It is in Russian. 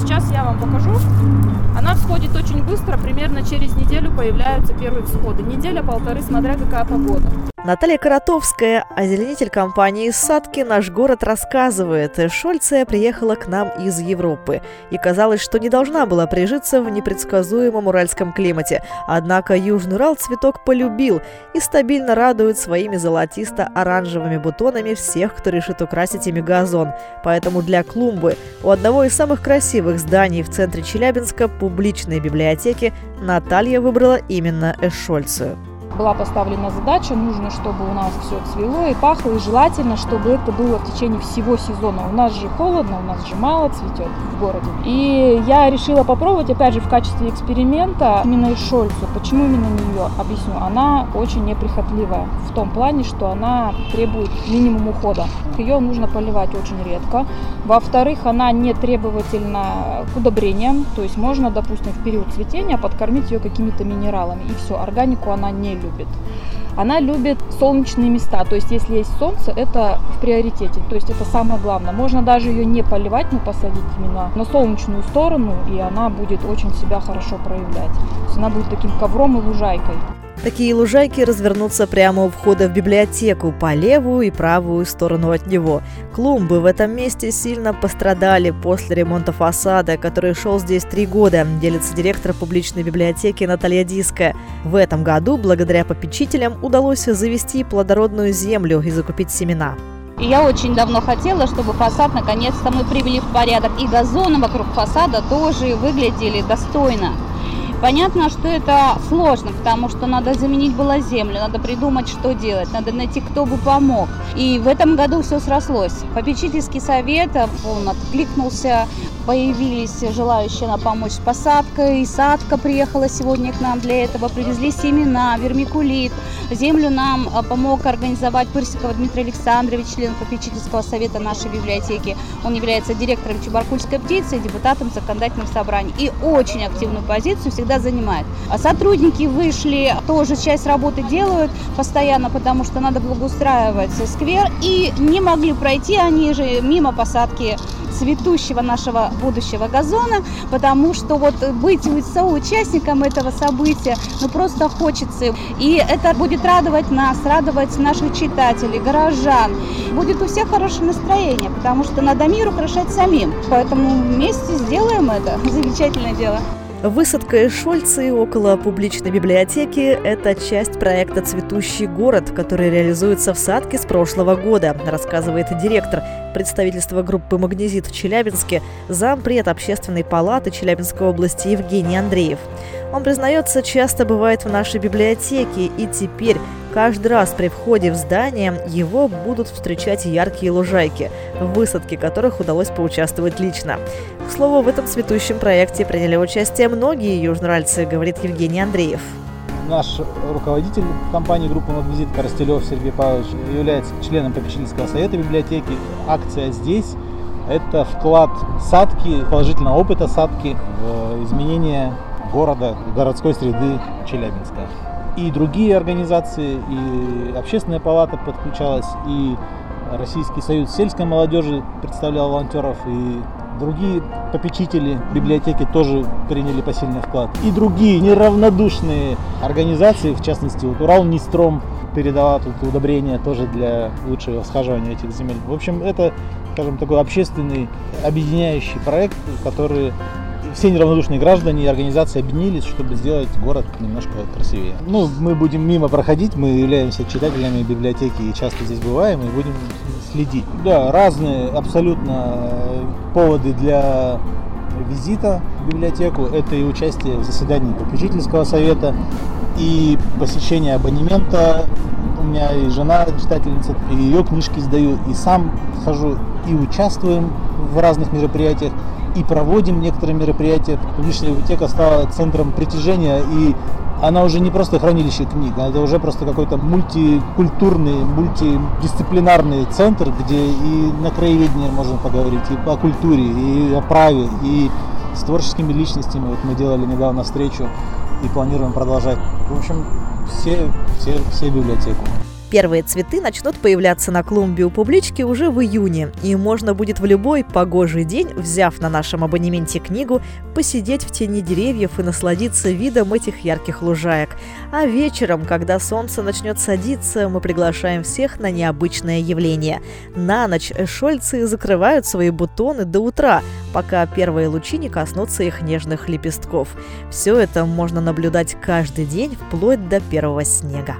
сейчас я вам покажу. Она всходит очень быстро, примерно через неделю появляются первые всходы. Неделя-полторы, смотря какая погода. Наталья Коротовская, озеленитель компании «Садки. Наш город» рассказывает, Шольция приехала к нам из Европы и казалось, что не должна была прижиться в непредсказуемом уральском климате. Однако Южный Урал цветок полюбил и стабильно радует своими золотисто-оранжевыми бутонами всех, кто решит украсить ими газон. Поэтому для клумбы у одного из самых красивых зданий в центре Челябинска публичной библиотеки Наталья выбрала именно Эшольцию была поставлена задача, нужно, чтобы у нас все цвело и пахло, и желательно, чтобы это было в течение всего сезона. У нас же холодно, у нас же мало цветет в городе. И я решила попробовать, опять же, в качестве эксперимента именно Шольцу. Почему именно ее? Объясню. Она очень неприхотливая в том плане, что она требует минимум ухода. Ее нужно поливать очень редко. Во-вторых, она не требовательна к удобрениям, то есть можно, допустим, в период цветения подкормить ее какими-то минералами, и все, органику она не любит. Она любит солнечные места, то есть если есть солнце, это в приоритете, то есть это самое главное. Можно даже ее не поливать, но посадить именно на солнечную сторону, и она будет очень себя хорошо проявлять. То есть она будет таким ковром и лужайкой. Такие лужайки развернутся прямо у входа в библиотеку по левую и правую сторону от него. Клумбы в этом месте сильно пострадали после ремонта фасада, который шел здесь три года, делится директор публичной библиотеки Наталья Диская. В этом году, благодаря попечителям, удалось завести плодородную землю и закупить семена. Я очень давно хотела, чтобы фасад наконец-то мы привели в порядок. И газоны вокруг фасада тоже выглядели достойно. Понятно, что это сложно, потому что надо заменить было землю, надо придумать, что делать, надо найти, кто бы помог. И в этом году все срослось. Попечительский совет, он откликнулся, появились желающие нам помочь с посадкой. И садка приехала сегодня к нам для этого. Привезли семена, вермикулит. Землю нам а, помог организовать Пырсикова Дмитрий Александрович, член попечительского совета нашей библиотеки. Он является директором Чебаркульской птицы депутатом законодательного собрания. И очень активную позицию всегда занимает. А сотрудники вышли, тоже часть работы делают постоянно, потому что надо благоустраивать сквер. И не могли пройти они же мимо посадки цветущего нашего будущего газона, потому что вот быть соучастником этого события, ну просто хочется. И это будет радовать нас, радовать наших читателей, горожан. Будет у всех хорошее настроение, потому что надо мир украшать самим. Поэтому вместе сделаем это. Замечательное дело. Высадка Эшольцы около публичной библиотеки – это часть проекта «Цветущий город», который реализуется в Садке с прошлого года, рассказывает директор представительства группы «Магнезит» в Челябинске, зампред Общественной палаты Челябинской области Евгений Андреев. Он признается, часто бывает в нашей библиотеке, и теперь каждый раз при входе в здание его будут встречать яркие лужайки, в высадке которых удалось поучаствовать лично. К слову, в этом цветущем проекте приняли участие многие южноральцы, говорит Евгений Андреев наш руководитель компании группы «Магнезит» Коростелев Сергей Павлович является членом попечительского совета библиотеки. Акция здесь – это вклад садки, положительного опыта садки в изменение города, городской среды Челябинска. И другие организации, и общественная палата подключалась, и Российский союз сельской молодежи представлял волонтеров, и другие попечители библиотеки тоже приняли посильный вклад. И другие неравнодушные организации, в частности, вот Урал Нистром передала тут удобрения тоже для лучшего схаживания этих земель. В общем, это, скажем, такой общественный объединяющий проект, который все неравнодушные граждане и организации объединились, чтобы сделать город немножко красивее. Ну, мы будем мимо проходить, мы являемся читателями библиотеки и часто здесь бываем, и будем следить. Да, разные абсолютно поводы для визита в библиотеку. Это и участие в заседании попечительского совета, и посещение абонемента. У меня и жена читательница, и ее книжки сдаю, и сам хожу, и участвуем в разных мероприятиях и проводим некоторые мероприятия. Публичная библиотека стала центром притяжения, и она уже не просто хранилище книг, а это уже просто какой-то мультикультурный, мультидисциплинарный центр, где и на краеведении можно поговорить, и о культуре, и о праве, и с творческими личностями. Вот мы делали недавно встречу и планируем продолжать. В общем, все, все, все библиотеку. Первые цветы начнут появляться на клумбе у публички уже в июне, и можно будет в любой погожий день, взяв на нашем абонементе книгу, посидеть в тени деревьев и насладиться видом этих ярких лужаек. А вечером, когда солнце начнет садиться, мы приглашаем всех на необычное явление. На ночь шольцы закрывают свои бутоны до утра, пока первые лучи не коснутся их нежных лепестков. Все это можно наблюдать каждый день вплоть до первого снега.